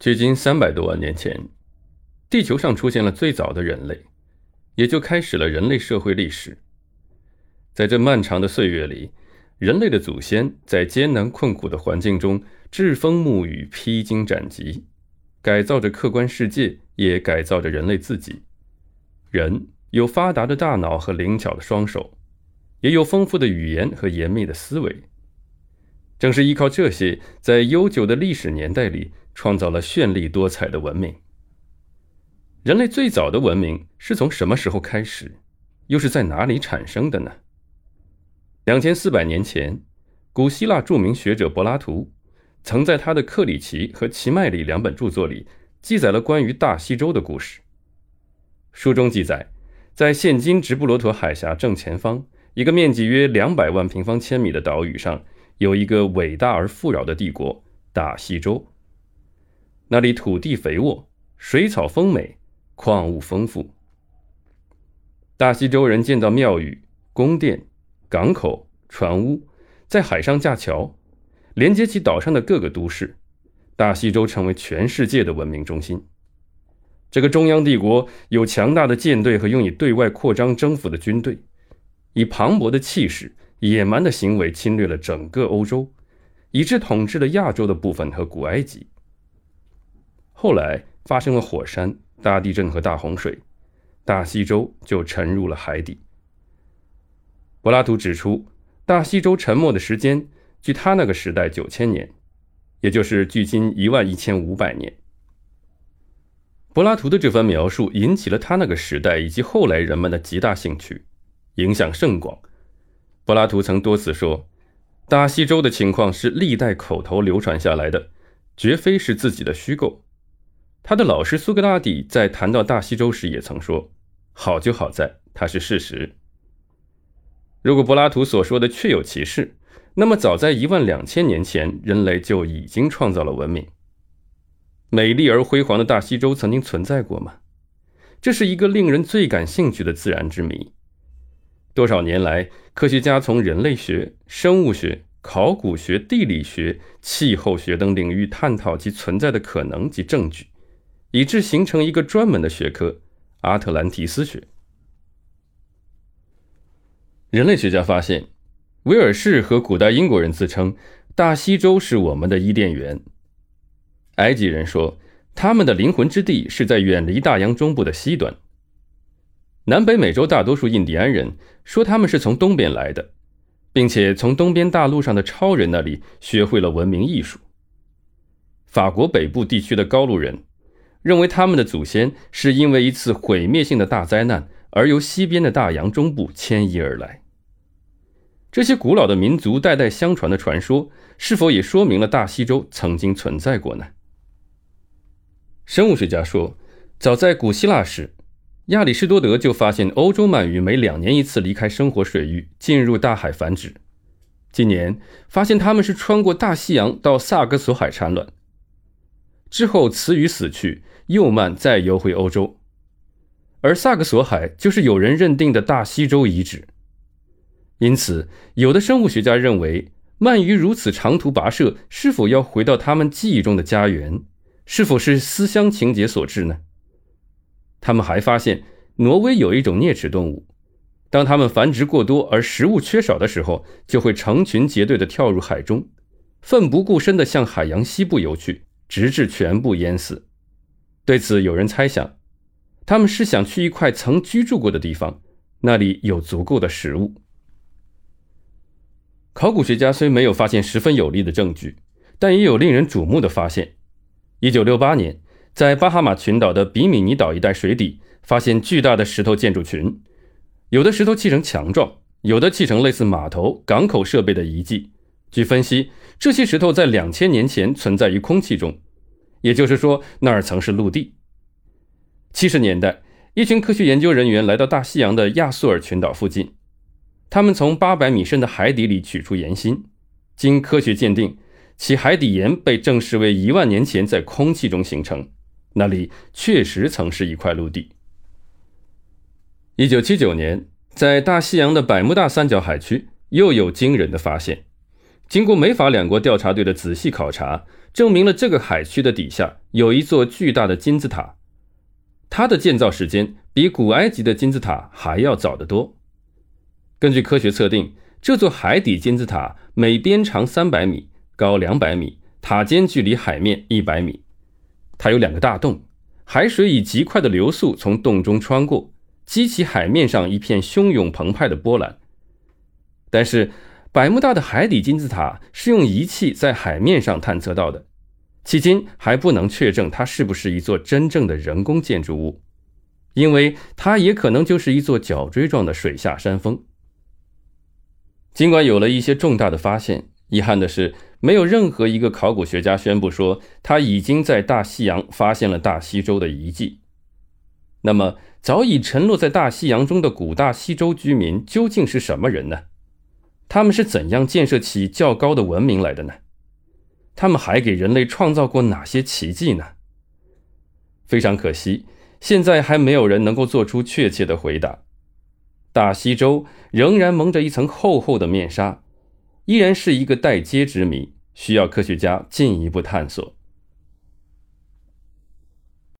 距今三百多万年前，地球上出现了最早的人类，也就开始了人类社会历史。在这漫长的岁月里，人类的祖先在艰难困苦的环境中栉风沐雨、披荆斩棘，改造着客观世界，也改造着人类自己。人有发达的大脑和灵巧的双手，也有丰富的语言和严密的思维。正是依靠这些，在悠久的历史年代里。创造了绚丽多彩的文明。人类最早的文明是从什么时候开始，又是在哪里产生的呢？两千四百年前，古希腊著名学者柏拉图曾在他的《克里奇》和《奇迈里》两本著作里记载了关于大西洲的故事。书中记载，在现今直布罗陀海峡正前方一个面积约两百万平方千米的岛屿上，有一个伟大而富饶的帝国——大西洲。那里土地肥沃，水草丰美，矿物丰富。大西洲人建造庙宇、宫殿、港口、船屋，在海上架桥，连接起岛上的各个都市。大西洲成为全世界的文明中心。这个中央帝国有强大的舰队和用以对外扩张征服的军队，以磅礴的气势、野蛮的行为侵略了整个欧洲，以致统治了亚洲的部分和古埃及。后来发生了火山、大地震和大洪水，大西洲就沉入了海底。柏拉图指出，大西洲沉没的时间距他那个时代九千年，也就是距今一万一千五百年。柏拉图的这番描述引起了他那个时代以及后来人们的极大兴趣，影响甚广。柏拉图曾多次说，大西洲的情况是历代口头流传下来的，绝非是自己的虚构。他的老师苏格拉底在谈到大西洲时也曾说：“好就好在它是事实。”如果柏拉图所说的确有其事，那么早在一万两千年前，人类就已经创造了文明。美丽而辉煌的大西洲曾经存在过吗？这是一个令人最感兴趣的自然之谜。多少年来，科学家从人类学、生物学、考古学、地理学、气候学等领域探讨其存在的可能及证据。以致形成一个专门的学科——阿特兰提斯学。人类学家发现，威尔士和古代英国人自称大西洲是我们的伊甸园。埃及人说，他们的灵魂之地是在远离大洋中部的西端。南北美洲大多数印第安人说他们是从东边来的，并且从东边大陆上的超人那里学会了文明艺术。法国北部地区的高卢人。认为他们的祖先是因为一次毁灭性的大灾难而由西边的大洋中部迁移而来。这些古老的民族代代相传的传说，是否也说明了大西洲曾经存在过呢？生物学家说，早在古希腊时，亚里士多德就发现欧洲鳗鱼每两年一次离开生活水域进入大海繁殖。今年发现它们是穿过大西洋到萨格索海产卵。之后，雌鱼死去，幼鳗再游回欧洲，而萨克索海就是有人认定的大西洲遗址。因此，有的生物学家认为，鳗鱼如此长途跋涉，是否要回到他们记忆中的家园？是否是思乡情结所致呢？他们还发现，挪威有一种啮齿动物，当它们繁殖过多而食物缺少的时候，就会成群结队地跳入海中，奋不顾身地向海洋西部游去。直至全部淹死。对此，有人猜想，他们是想去一块曾居住过的地方，那里有足够的食物。考古学家虽没有发现十分有力的证据，但也有令人瞩目的发现。一九六八年，在巴哈马群岛的比米尼岛一带水底，发现巨大的石头建筑群，有的石头砌成墙状，有的砌成类似码头、港口设备的遗迹。据分析，这些石头在两千年前存在于空气中，也就是说，那儿曾是陆地。七十年代，一群科学研究人员来到大西洋的亚速尔群岛附近，他们从八百米深的海底里取出岩芯，经科学鉴定，其海底岩被证实为一万年前在空气中形成，那里确实曾是一块陆地。一九七九年，在大西洋的百慕大三角海区，又有惊人的发现。经过美法两国调查队的仔细考察，证明了这个海区的底下有一座巨大的金字塔，它的建造时间比古埃及的金字塔还要早得多。根据科学测定，这座海底金字塔每边长三百米，高两百米，塔尖距离海面一百米。它有两个大洞，海水以极快的流速从洞中穿过，激起海面上一片汹涌澎湃的波澜。但是，百慕大的海底金字塔是用仪器在海面上探测到的，迄今还不能确证它是不是一座真正的人工建筑物，因为它也可能就是一座角锥状的水下山峰。尽管有了一些重大的发现，遗憾的是，没有任何一个考古学家宣布说他已经在大西洋发现了大西洲的遗迹。那么，早已沉落在大西洋中的古大西洲居民究竟是什么人呢？他们是怎样建设起较高的文明来的呢？他们还给人类创造过哪些奇迹呢？非常可惜，现在还没有人能够做出确切的回答。大西洲仍然蒙着一层厚厚的面纱，依然是一个待揭之谜，需要科学家进一步探索。